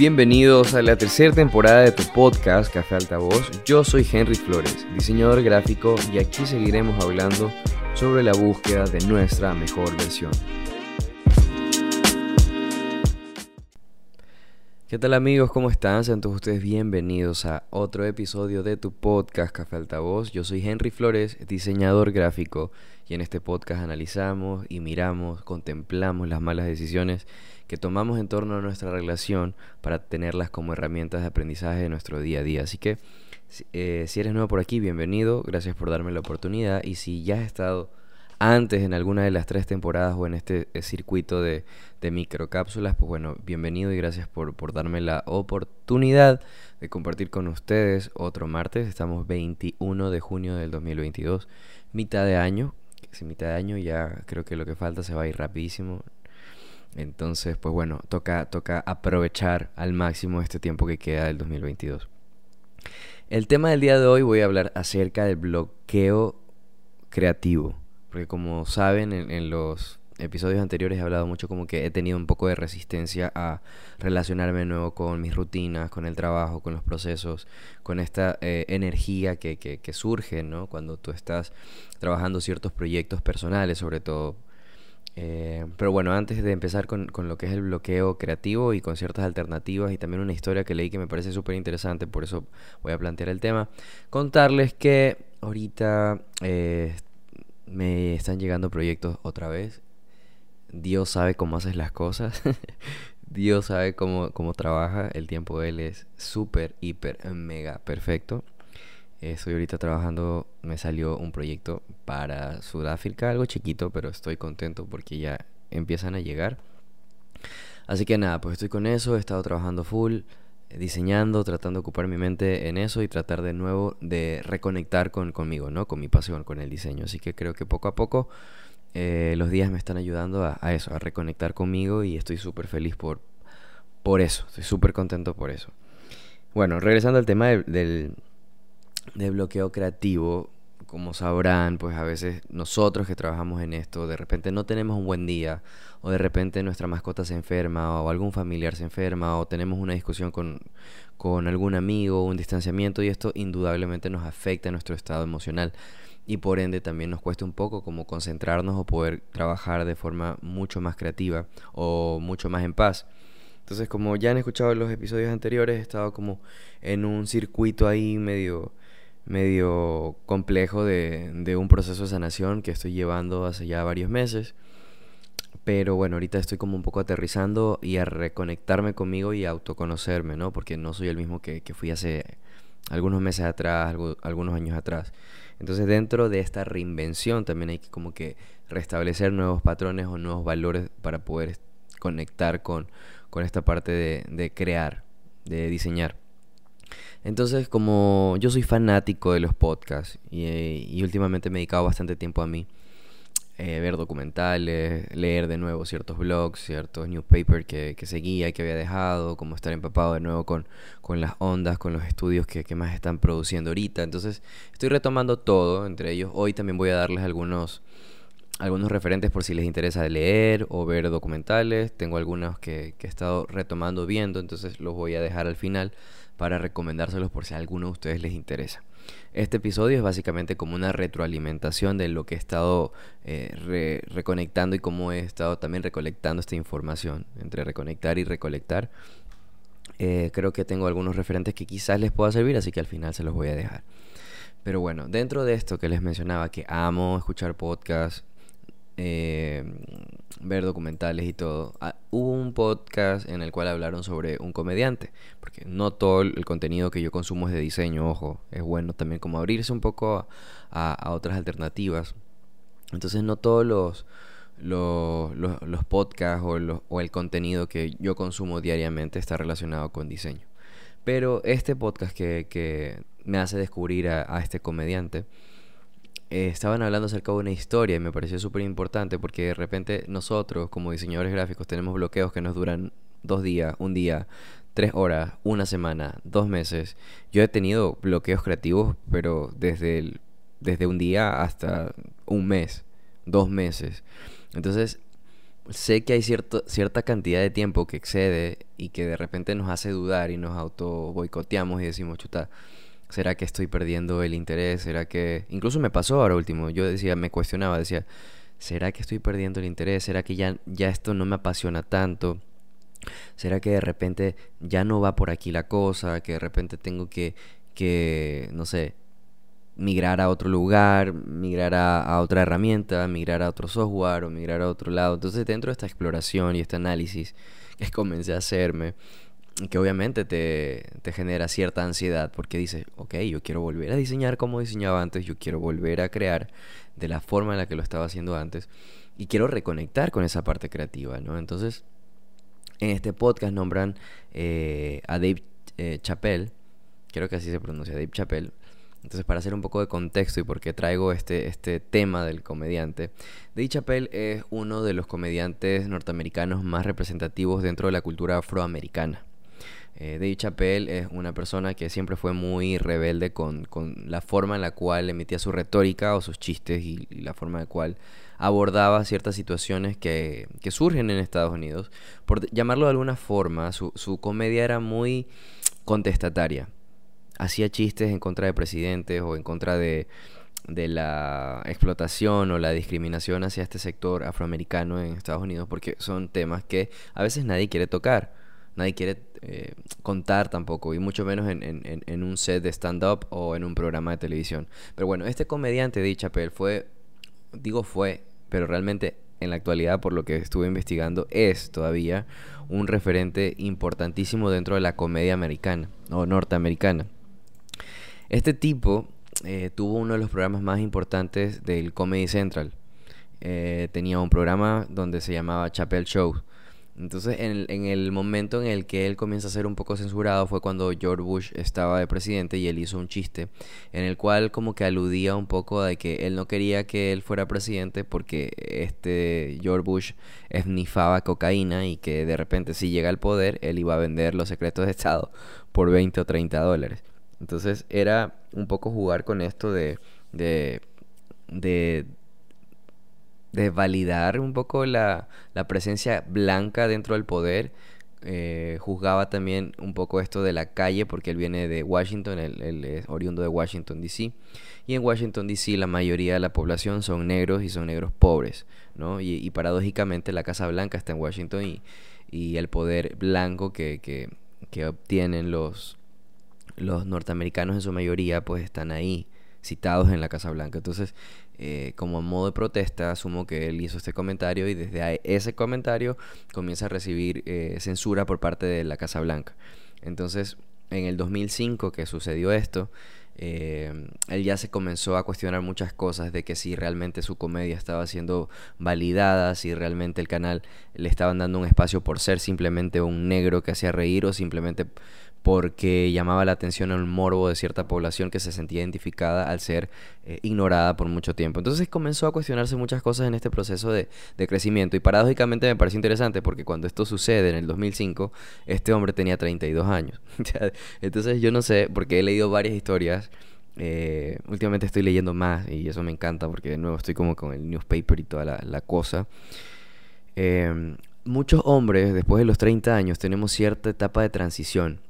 Bienvenidos a la tercera temporada de tu podcast Café Altavoz. Yo soy Henry Flores, diseñador gráfico, y aquí seguiremos hablando sobre la búsqueda de nuestra mejor versión. ¿Qué tal amigos? ¿Cómo están? Sean todos ustedes bienvenidos a otro episodio de tu podcast Café Altavoz. Yo soy Henry Flores, diseñador gráfico, y en este podcast analizamos y miramos, contemplamos las malas decisiones que tomamos en torno a nuestra relación para tenerlas como herramientas de aprendizaje de nuestro día a día. Así que eh, si eres nuevo por aquí, bienvenido, gracias por darme la oportunidad y si ya has estado antes en alguna de las tres temporadas o en este eh, circuito de, de microcápsulas, pues bueno, bienvenido y gracias por darme la oportunidad de compartir con ustedes otro martes. Estamos 21 de junio del 2022, mitad de año. Si mitad de año ya creo que lo que falta se va a ir rapidísimo. Entonces, pues bueno, toca, toca aprovechar al máximo este tiempo que queda del 2022. El tema del día de hoy voy a hablar acerca del bloqueo creativo. Porque como saben, en, los episodios anteriores he hablado mucho como que he tenido un poco de resistencia a relacionarme de nuevo con mis rutinas, con el trabajo, con los procesos, con esta eh, energía que, que, que surge, ¿no? Cuando tú estás trabajando ciertos proyectos personales, sobre todo eh, pero bueno, antes de empezar con, con, lo que es el bloqueo creativo y con ciertas alternativas y también una historia que leí que me parece súper interesante, por eso voy a plantear el tema, contarles que ahorita eh, me están llegando proyectos otra vez. Dios sabe cómo haces las cosas. Dios sabe cómo, cómo trabaja. El tiempo de Él es súper, hiper, mega perfecto. Estoy ahorita trabajando, me salió un proyecto para Sudáfrica, algo chiquito, pero estoy contento porque ya empiezan a llegar. Así que nada, pues estoy con eso, he estado trabajando full, diseñando, tratando de ocupar mi mente en eso y tratar de nuevo de reconectar con, conmigo, ¿no? Con mi pasión, con el diseño. Así que creo que poco a poco eh, los días me están ayudando a, eso, a reconectar conmigo y estoy súper feliz por, por eso, estoy súper contento por eso. Bueno, regresando al tema del de bloqueo creativo, como sabrán, pues a veces nosotros que trabajamos en esto, de repente no tenemos un buen día, o de repente nuestra mascota se enferma, o algún familiar se enferma, o tenemos una discusión con, con algún amigo, un distanciamiento, y esto indudablemente nos afecta a nuestro estado emocional. Y por ende también nos cuesta un poco como concentrarnos o poder trabajar de forma mucho más creativa o mucho más en paz. Entonces, como ya han escuchado en los episodios anteriores, he estado como en un circuito ahí medio medio complejo de, de, un proceso de sanación que estoy llevando hace ya varios meses. Pero bueno, ahorita estoy como un poco aterrizando y a reconectarme conmigo y a autoconocerme, ¿no? Porque no soy el mismo que, que fui hace algunos meses atrás, algunos años atrás. Entonces dentro de esta reinvención también hay que como que restablecer nuevos patrones o nuevos valores para poder conectar con, con esta parte de, de crear, de diseñar. Entonces, como yo soy fanático de los podcasts y, últimamente me he dedicado bastante tiempo a mí, eh, ver documentales, leer de nuevo ciertos blogs, ciertos newspapers que, que seguía y que había dejado, como estar empapado de nuevo con, con las ondas, con los estudios que, que, más están produciendo ahorita. Entonces, estoy retomando todo, entre ellos hoy también voy a darles algunos algunos referentes por si les interesa leer o ver documentales. Tengo algunos que, que he estado retomando viendo, entonces los voy a dejar al final para recomendárselos por si a alguno de ustedes les interesa. Este episodio es básicamente como una retroalimentación de lo que he estado eh, reconectando y cómo he estado también recolectando esta información, entre reconectar y recolectar. Eh, creo que tengo algunos referentes que quizás les pueda servir, así que al final se los voy a dejar. Pero bueno, dentro de esto que les mencionaba, que amo escuchar podcasts, eh, ver documentales y todo, ah, hubo un podcast en el cual hablaron sobre un comediante, porque no todo el contenido que yo consumo es de diseño, ojo, es bueno también como abrirse un poco a, otras alternativas. Entonces no todos los, los, los, podcasts o, el contenido que yo consumo diariamente está relacionado con diseño. Pero este podcast que, que me hace descubrir a este comediante, eh, estaban hablando acerca de una historia y me pareció súper importante porque de repente nosotros como diseñadores gráficos tenemos bloqueos que nos duran dos días, un día, tres horas, una semana, dos meses. Yo he tenido bloqueos creativos, pero desde, desde un día hasta un mes, dos meses. Entonces, sé que hay cierta cantidad de tiempo que excede y que de repente nos hace dudar y nos auto boicoteamos y decimos, chuta, ¿será que estoy perdiendo el interés? ¿Será que... Incluso me pasó ahora último, yo decía, me cuestionaba, decía, ¿será que estoy perdiendo el interés? ¿Será que ya, ya esto no me apasiona tanto? ¿Será que de repente ya no va por aquí la cosa? Que de repente tengo que, que no sé, migrar a otro lugar, migrar a, otra herramienta, migrar a otro software o migrar a otro lado. Entonces dentro de esta exploración y este análisis que comencé a hacerme, que obviamente te, te, genera cierta ansiedad porque dices, ok, yo quiero volver a diseñar como diseñaba antes, yo quiero volver a crear de la forma en la que lo estaba haciendo antes y quiero reconectar con esa parte creativa, ¿no? Entonces, en este podcast nombran eh, a Dave eh, Chappelle, creo que así se pronuncia, Dave Chappelle, entonces, para hacer un poco de contexto y por qué traigo este, este tema del comediante, Dave Chappelle es uno de los comediantes norteamericanos más representativos dentro de la cultura afroamericana. Eh, Dave es una persona que siempre fue muy rebelde con, la forma en la cual emitía su retórica o sus chistes y, la forma en la cual abordaba ciertas situaciones que, que, surgen en Estados Unidos. Por llamarlo de alguna forma, su, su comedia era muy contestataria hacía chistes en contra de presidentes o en contra de, la explotación o la discriminación hacia este sector afroamericano en Estados Unidos, porque son temas que a veces nadie quiere tocar, nadie quiere eh, contar tampoco, y mucho menos en, un set de stand-up o en un programa de televisión. Pero bueno, este comediante de Chappelle fue, digo fue, pero realmente en la actualidad, por lo que estuve investigando, es todavía un referente importantísimo dentro de la comedia americana o norteamericana. Este tipo eh, tuvo uno de los programas más importantes del Comedy Central. Eh, tenía un programa donde se llamaba Chapel Show. Entonces, en el, momento en el que él comienza a ser un poco censurado fue cuando George Bush estaba de presidente y él hizo un chiste en el cual como que aludía un poco de que él no quería que él fuera presidente porque este George Bush esnifaba cocaína y que de repente si llega al poder él iba a vender los secretos de Estado por 20 o 30 dólares. Entonces era un poco jugar con esto de, de, de, validar un poco la, la, presencia blanca dentro del poder. Eh, juzgaba también un poco esto de la calle porque él viene de Washington, él, es oriundo de Washington, D.C. Y en Washington, D.C. la mayoría de la población son negros y son negros pobres, ¿no? Y, paradójicamente la Casa Blanca está en Washington y, y el poder blanco que, que, que obtienen los, los norteamericanos en su mayoría pues están ahí citados en la Casa Blanca. Entonces, eh, como modo de protesta, asumo que él hizo este comentario y desde ese comentario comienza a recibir eh, censura por parte de la Casa Blanca. Entonces, en el 2005 que sucedió esto, eh, él ya se comenzó a cuestionar muchas cosas de que si realmente su comedia estaba siendo validada, si realmente el canal le estaban dando un espacio por ser simplemente un negro que hacía reír o simplemente porque llamaba la atención al morbo de cierta población que se sentía identificada al ser eh, ignorada por mucho tiempo. Entonces comenzó a cuestionarse muchas cosas en este proceso de, crecimiento y paradójicamente me pareció interesante porque cuando esto sucede en el 2005, este hombre tenía 32 años. Entonces yo no sé, porque he leído varias historias. Eh, últimamente estoy leyendo más y eso me encanta porque de nuevo estoy como con el newspaper y toda la, cosa. Em, muchos hombres después de los 30 años tenemos cierta etapa de transición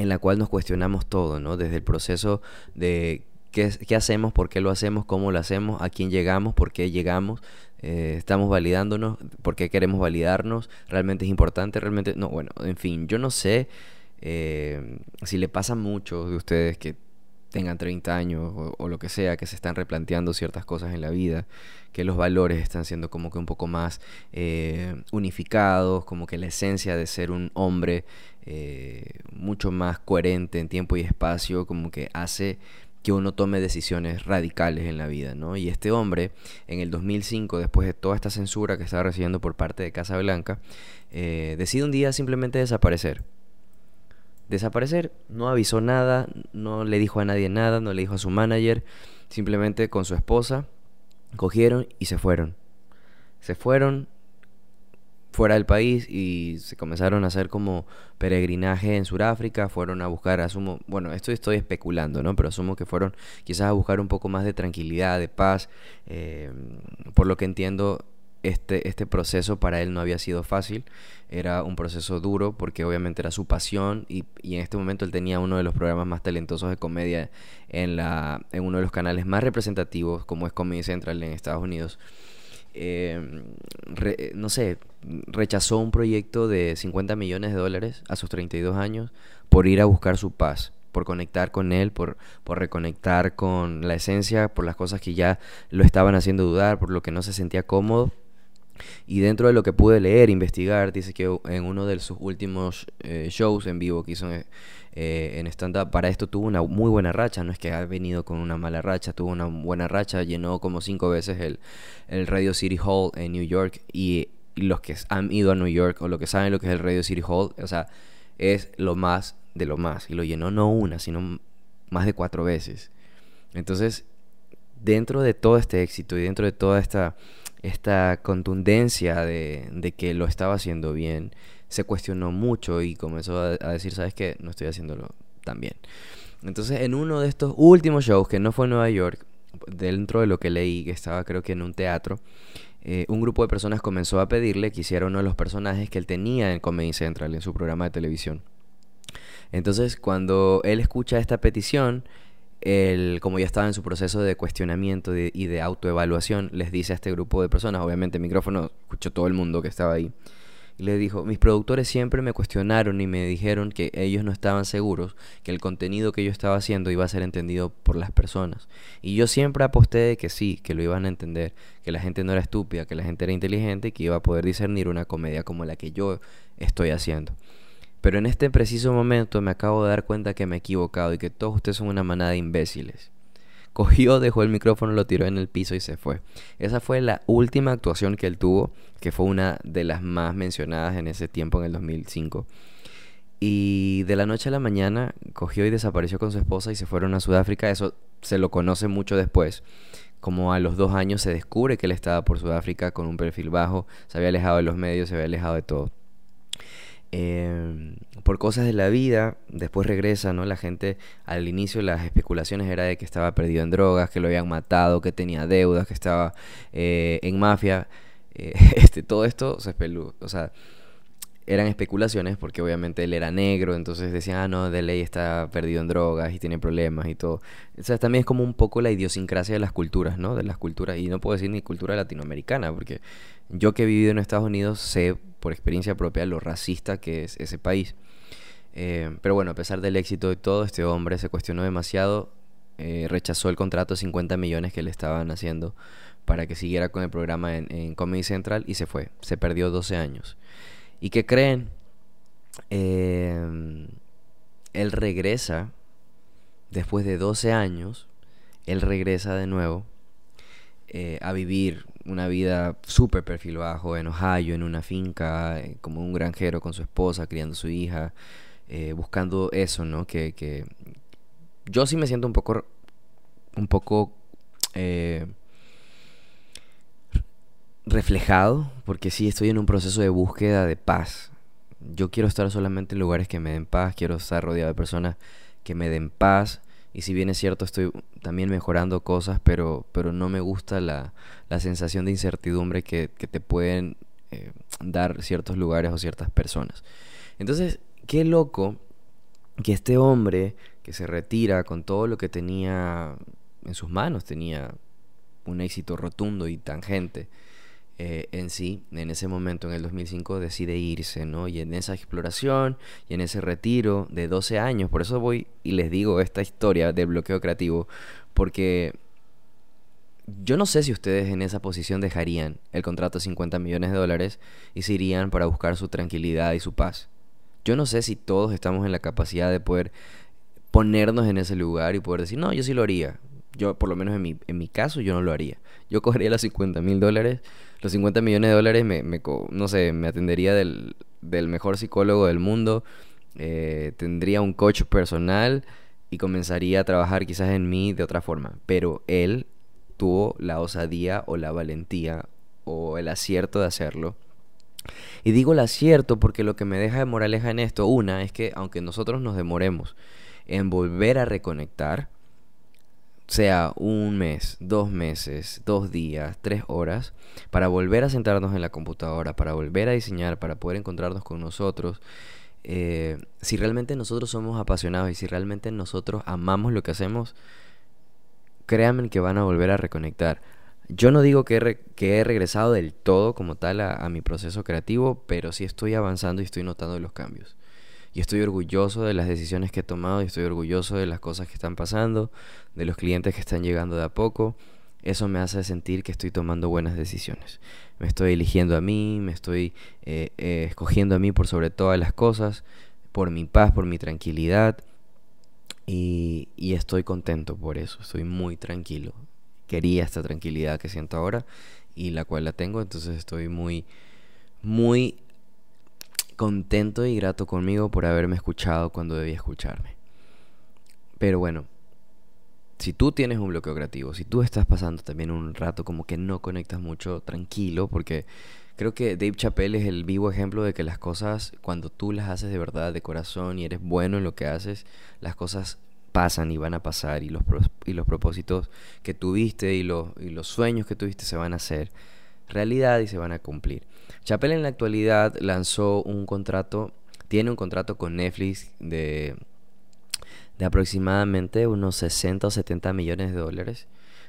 en la cual nos cuestionamos todo, ¿no? Desde el proceso de qué, qué hacemos, por qué lo hacemos, cómo lo hacemos, a quién llegamos, por qué llegamos, eh, estamos validándonos, por qué queremos validarnos, realmente es importante, realmente, no, bueno, en fin, yo no sé eh, si le pasa a muchos de ustedes que tengan 30 años o, lo que sea, que se están replanteando ciertas cosas en la vida, que los valores están siendo como que un poco más eh, unificados, como que la esencia de ser un hombre eh, mucho más coherente en tiempo y espacio, como que hace que uno tome decisiones radicales en la vida, ¿no? Y este hombre, en el 2005, después de toda esta censura que estaba recibiendo por parte de Casa Blanca, eh, decide un día simplemente desaparecer desaparecer. No avisó nada, no le dijo a nadie nada, no le dijo a su manager. Simplemente con su esposa cogieron y se fueron. Se fueron fuera del país y se comenzaron a hacer como peregrinaje en Sudáfrica, fueron a buscar, asumo, bueno, esto estoy especulando, ¿no? Pero asumo que fueron quizás a buscar un poco más de tranquilidad, de paz. Eh, por lo que entiendo, este, este proceso para él no había sido fácil, era un proceso duro porque obviamente era su pasión y, y, en este momento él tenía uno de los programas más talentosos de comedia en, la, en uno de los canales más representativos como es Comedy Central en Estados Unidos. Eh, no sé, rechazó un proyecto de 50 millones de dólares a sus 32 años por ir a buscar su paz, por conectar con él, por, por reconectar con la esencia, por las cosas que ya lo estaban haciendo dudar, por lo que no se sentía cómodo. Y dentro de lo que pude leer, investigar, dice que en uno de sus últimos eh, shows en vivo que hizo eh, en stand-up, para esto tuvo una muy buena racha, no es que ha venido con una mala racha, tuvo una buena racha, llenó como cinco veces el, el Radio City Hall en New York y, y los que han ido a New York o lo que saben lo que es el Radio City Hall, o sea, es lo más de lo más. Y lo llenó no una, sino más de cuatro veces. Entonces, dentro de todo este éxito y dentro de toda esta, esta contundencia de, de que lo estaba haciendo bien, se cuestionó mucho y comenzó a, decir, ¿sabes qué? No estoy haciéndolo tan bien. Entonces, en uno de estos últimos shows, que no fue en Nueva York, dentro de lo que leí, que estaba creo que en un teatro, eh, un grupo de personas comenzó a pedirle que hiciera uno de los personajes que él tenía en Comedy Central, en su programa de televisión. Entonces, cuando él escucha esta petición, él, como ya estaba en su proceso de cuestionamiento y de autoevaluación, les dice a este grupo de personas, obviamente el micrófono escuchó todo el mundo que estaba ahí, y le dijo, mis productores siempre me cuestionaron y me dijeron que ellos no estaban seguros que el contenido que yo estaba haciendo iba a ser entendido por las personas. Y yo siempre aposté de que sí, que lo iban a entender, que la gente no era estúpida, que la gente era inteligente y que iba a poder discernir una comedia como la que yo estoy haciendo. Pero en este preciso momento me acabo de dar cuenta que me he equivocado y que todos ustedes son una manada de imbéciles. Cogió, dejó el micrófono, lo tiró en el piso y se fue. Esa fue la última actuación que él tuvo, que fue una de las más mencionadas en ese tiempo, en el 2005. Y de la noche a la mañana cogió y desapareció con su esposa y se fueron a Sudáfrica. Eso se lo conoce mucho después. Como a los dos años se descubre que él estaba por Sudáfrica con un perfil bajo, se había alejado de los medios, se había alejado de todo. Em, por cosas de la vida, después regresa, ¿no? La gente, al inicio las especulaciones era de que estaba perdido en drogas, que lo habían matado, que tenía deudas, que estaba eh, en mafia. Eh, este, todo esto se espelú, o sea, eran especulaciones porque obviamente él era negro, entonces decían, ah, no, de ley está perdido en drogas y tiene problemas y todo. O sea, también es como un poco la idiosincrasia de las culturas, ¿no? De las culturas, y no puedo decir ni cultura latinoamericana, porque yo que he vivido en Estados Unidos sé por experiencia propia lo racista que es ese país. Eh, pero bueno, a pesar del éxito de todo, este hombre se cuestionó demasiado, eh, rechazó el contrato de 50 millones que le estaban haciendo para que siguiera con el programa en, en Comedy Central y se fue, se perdió 12 años. ¿Y qué creen? Eh, él regresa, después de 12 años, él regresa de nuevo eh, a vivir una vida súper perfil bajo en Ohio, en una finca, eh, como un granjero con su esposa, criando a su hija, buscando eso, ¿no? Que, que, yo sí me siento un poco, un poco reflejado, porque sí estoy en un proceso de búsqueda de paz. Yo quiero estar solamente en lugares que me den paz, quiero estar rodeado de personas que me den paz. Y si bien es cierto, estoy también mejorando cosas, pero, pero no me gusta la, la sensación de incertidumbre que, te pueden eh, dar ciertos lugares o ciertas personas. Entonces, qué loco que este hombre que se retira con todo lo que tenía en sus manos, tenía un éxito rotundo y tangente, eh, en sí, en ese momento, en el 2005, decide irse, ¿no? Y en esa exploración y en ese retiro de 12 años, por eso voy y les digo esta historia del bloqueo creativo, porque yo no sé si ustedes en esa posición dejarían el contrato de 50 millones de dólares y se irían para buscar su tranquilidad y su paz. Yo no sé si todos estamos en la capacidad de poder ponernos en ese lugar y poder decir, no, yo sí lo haría. Yo, por lo menos en mi, en mi caso, yo no lo haría. Yo cogería los 50 mil dólares los 50 millones de dólares me, no sé, me atendería del, mejor psicólogo del mundo, eh, tendría un coach personal y comenzaría a trabajar quizás en mí de otra forma. Pero él tuvo la osadía o la valentía o el acierto de hacerlo. Y digo el acierto porque lo que me deja de moraleja en esto, una, es que aunque nosotros nos demoremos en volver a reconectar, sea un mes, dos meses, dos días, tres horas, para volver a sentarnos en la computadora, para volver a diseñar, para poder encontrarnos con nosotros. Eh, si realmente nosotros somos apasionados y si realmente nosotros amamos lo que hacemos, créanme que van a volver a reconectar. Yo no digo que he, regresado del todo como tal a, a mi proceso creativo, pero sí estoy avanzando y estoy notando los cambios y estoy orgulloso de las decisiones que he tomado y estoy orgulloso de las cosas que están pasando, de los clientes que están llegando de a poco. Eso me hace sentir que estoy tomando buenas decisiones. Me estoy eligiendo a mí, me estoy eh, eh, escogiendo a mí por sobre todas las cosas, por mi paz, por mi tranquilidad. Y, y estoy contento por eso, estoy muy tranquilo. Quería esta tranquilidad que siento ahora y la cual la tengo, entonces estoy muy, muy contento y grato conmigo por haberme escuchado cuando debía escucharme. Pero bueno, si tú tienes un bloqueo creativo, si tú estás pasando también un rato como que no conectas mucho, tranquilo, porque creo que Dave Chappelle es el vivo ejemplo de que las cosas, cuando tú las haces de verdad, de corazón y eres bueno en lo que haces, las cosas pasan y van a pasar y los, y los propósitos que tuviste y los, y los sueños que tuviste se van a hacer realidad y se van a cumplir. Chappelle en la actualidad lanzó un contrato, tiene un contrato con Netflix de, de aproximadamente unos 60 o 70 millones de dólares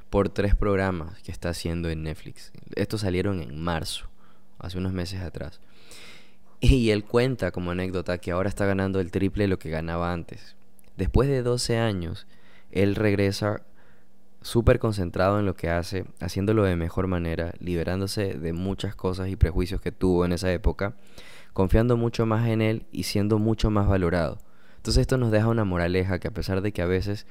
por tres programas que está haciendo en Netflix. Estos salieron en marzo, hace unos meses atrás. Y él cuenta como anécdota que ahora está ganando el triple de lo que ganaba antes. Después de 12 años, él regresa súper concentrado en lo que hace, haciéndolo de mejor manera, liberándose de muchas cosas y prejuicios que tuvo en esa época, confiando mucho más en él y siendo mucho más valorado. Entonces esto nos deja una moraleja que a pesar de que a veces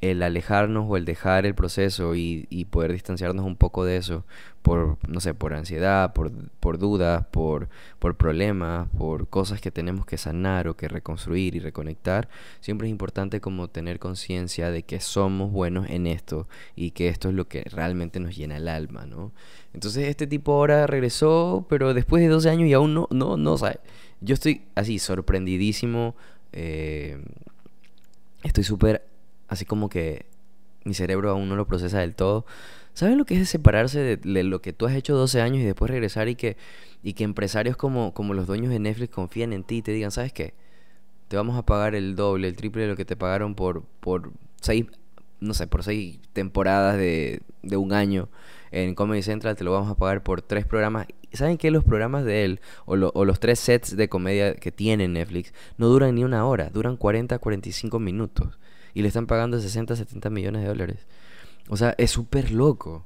el alejarnos o el dejar el proceso y, poder distanciarnos un poco de eso por, no sé, por ansiedad, por, por dudas, por, por problemas, por cosas que tenemos que sanar o que reconstruir y reconectar, siempre es importante como tener conciencia de que somos buenos en esto y que esto es lo que realmente nos llena el alma, ¿no? Entonces este tipo ahora regresó, pero después de 12 años y aún no, no, no, sabe. Yo estoy así sorprendidísimo, eh, estoy súper así como que mi cerebro aún no lo procesa del todo. ¿Sabes lo que es separarse de, lo que tú has hecho 12 años y después regresar y que, y que empresarios como, como los dueños de Netflix confíen en ti y te digan, ¿sabes qué? Te vamos a pagar el doble, el triple de lo que te pagaron por, por seis, no sé, por seis temporadas de, de un año en Comedy Central, te lo vamos a pagar por tres programas. ¿Saben qué? Los programas de él, o, o los tres sets de comedia que tiene Netflix, no duran ni una hora, duran 40, 45 minutos y le están pagando 60, 70 millones de dólares. O sea, es súper loco.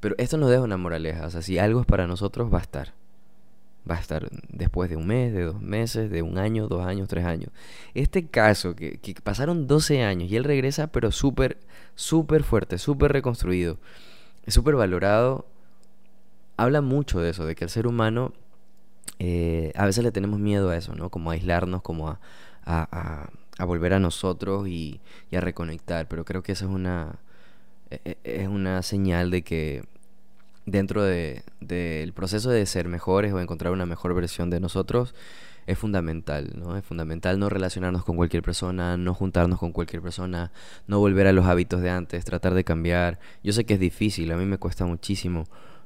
Pero esto nos deja una moraleja. O sea, si algo es para nosotros, va a estar. Va a estar después de un mes, de dos meses, de un año, dos años, tres años. Este caso, que, que pasaron 12 años y él regresa, pero súper, súper fuerte, súper reconstruido, súper valorado, habla mucho de eso, de que el ser humano, eh, a veces le tenemos miedo a eso, ¿no? Como a aislarnos, como a, a a volver a nosotros y, a reconectar. Pero creo que esa es una, e, e, es una señal de que dentro del de, proceso de ser mejores o encontrar una mejor versión de nosotros es fundamental, ¿no? Es fundamental no relacionarnos con cualquier persona, no juntarnos con cualquier persona, no volver a los hábitos de antes, tratar de cambiar. Yo sé que es difícil, a mí me cuesta muchísimo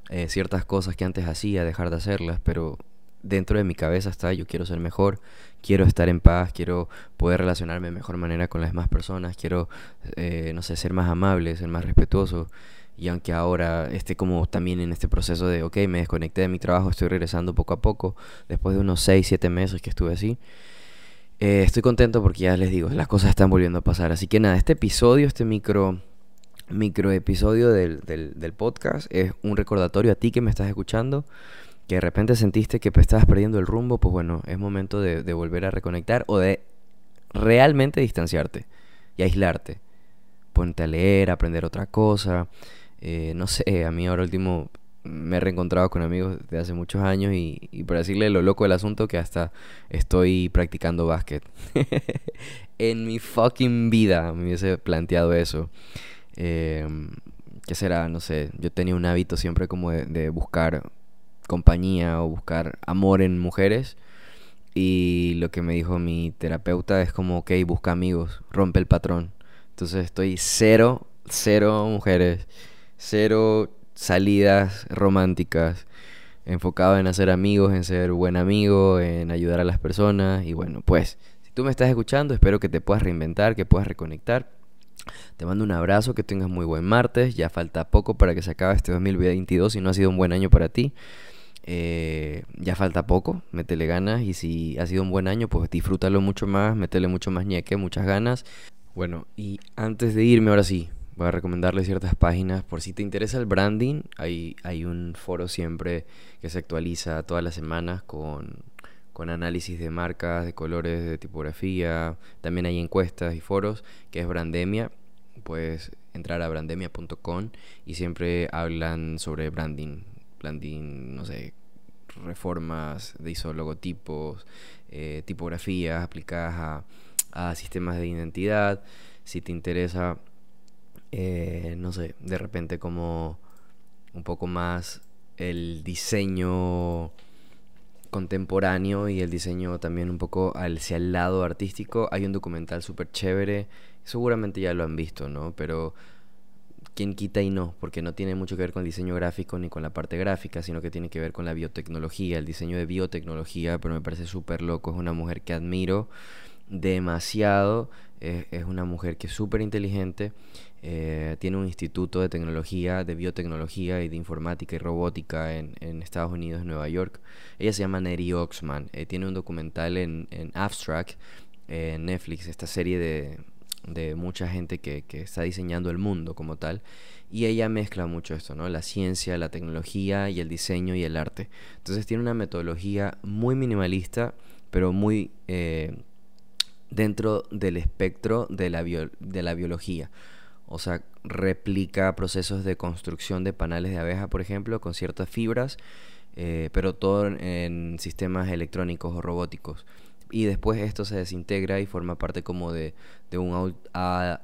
eh, ciertas cosas que antes hacía, dejar de hacerlas, pero dentro de mi cabeza está, yo quiero ser mejor, quiero estar en paz, quiero poder relacionarme de mejor manera con las demás personas, quiero, eh, no sé, ser más amable, ser más respetuoso. Y aunque ahora esté como también en este proceso de, ok, me desconecté de mi trabajo, estoy regresando poco a poco, después de unos 6, 7 meses que estuve así, eh, estoy contento porque ya les digo, las cosas están volviendo a pasar. Así que nada, este episodio, este micro, micro episodio del, del, del podcast es un recordatorio a ti que me estás escuchando que de repente sentiste que estabas perdiendo el rumbo, pues bueno, es momento de, volver a reconectar o de realmente distanciarte y aislarte. Ponte a leer, aprender otra cosa. Eh, no sé, a mí ahora último me he reencontrado con amigos de hace muchos años y, por decirle lo loco del asunto que hasta estoy practicando básquet. en mi fucking vida me hubiese planteado eso. Eh, ¿Qué será? No sé, yo tenía un hábito siempre como de buscar compañía o buscar amor en mujeres. Y lo que me dijo mi terapeuta es como, ok, busca amigos, rompe el patrón. Entonces estoy cero cero mujeres, cero salidas románticas, enfocado en hacer amigos, en ser buen amigo, en ayudar a las personas. Y bueno, pues, si tú me estás escuchando, espero que te puedas reinventar, que puedas reconectar. Te mando un abrazo, que tengas muy buen martes. Ya falta poco para que se acabe este 2022 y no ha sido un buen año para ti. Eh, ya falta poco, métele ganas y si ha sido un buen año, pues disfrútalo mucho más, métele mucho más ñeque, muchas ganas. Bueno, y antes de irme, ahora sí, voy a recomendarle ciertas páginas por si te interesa el branding. Hay, hay un foro siempre que se actualiza todas las semanas con, con análisis de marcas, de colores, de tipografía. También hay encuestas y foros que es Brandemia. Puedes entrar a brandemia.com y siempre hablan sobre branding branding, no sé, reformas de ISO logotipos, eh, tipografías aplicadas a, a, sistemas de identidad. Si te interesa, eh, no sé, de repente como un poco más el diseño contemporáneo y el diseño también un poco hacia el lado artístico, hay un documental súper chévere, seguramente ya lo han visto, ¿no? Pero quién quita y no, porque no tiene mucho que ver con el diseño gráfico ni con la parte gráfica, sino que tiene que ver con la biotecnología, el diseño de biotecnología, pero me parece súper loco, es una mujer que admiro demasiado, es, una mujer que es súper inteligente, eh, tiene un instituto de tecnología, de biotecnología y de informática y robótica en, Estados Unidos, en Nueva York. Ella se llama Neri Oxman, eh, tiene un documental en, en Abstract, en Netflix, esta serie de, de mucha gente que, que, está diseñando el mundo como tal. Y ella mezcla mucho esto, ¿no? La ciencia, la tecnología y el diseño y el arte. Entonces tiene una metodología muy minimalista, pero muy eh, dentro del espectro de la, de la biología. O sea, replica procesos de construcción de panales de abeja, por ejemplo, con ciertas fibras, eh, pero todo en sistemas electrónicos o robóticos y después esto se desintegra y forma parte como de, un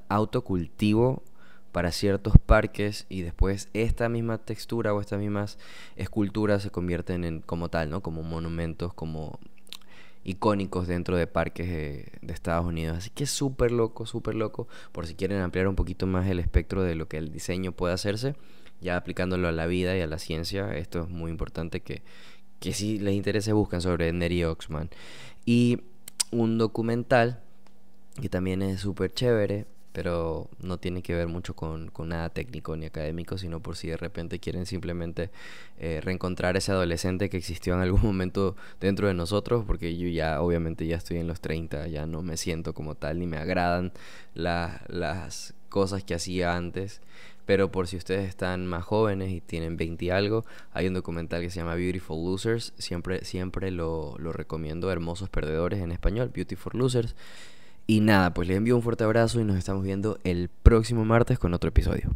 autocultivo para ciertos parques y después esta misma textura o estas mismas esculturas se convierten en como tal, ¿no? Como monumentos, como icónicos dentro de parques de, de Estados Unidos. Así que es súper loco, súper loco. Por si quieren ampliar un poquito más el espectro de lo que el diseño puede hacerse, ya aplicándolo a la vida y a la ciencia, esto es muy importante que, que si les interese busquen sobre Neri Oxman. Y un documental que también es súper chévere, pero no tiene que ver mucho con, nada técnico ni académico, sino por si de repente quieren simplemente eh, reencontrar ese adolescente que existió en algún momento dentro de nosotros, porque yo ya obviamente ya estoy en los 30, ya no me siento como tal, ni me agradan las cosas que hacía antes. Pero por si ustedes están más jóvenes y tienen 20 y algo, hay un documental que se llama Beautiful Losers. Siempre, siempre lo, lo recomiendo. Hermosos perdedores en español, Beautiful Losers. Y nada, pues les envío un fuerte abrazo y nos estamos viendo el próximo martes con otro episodio.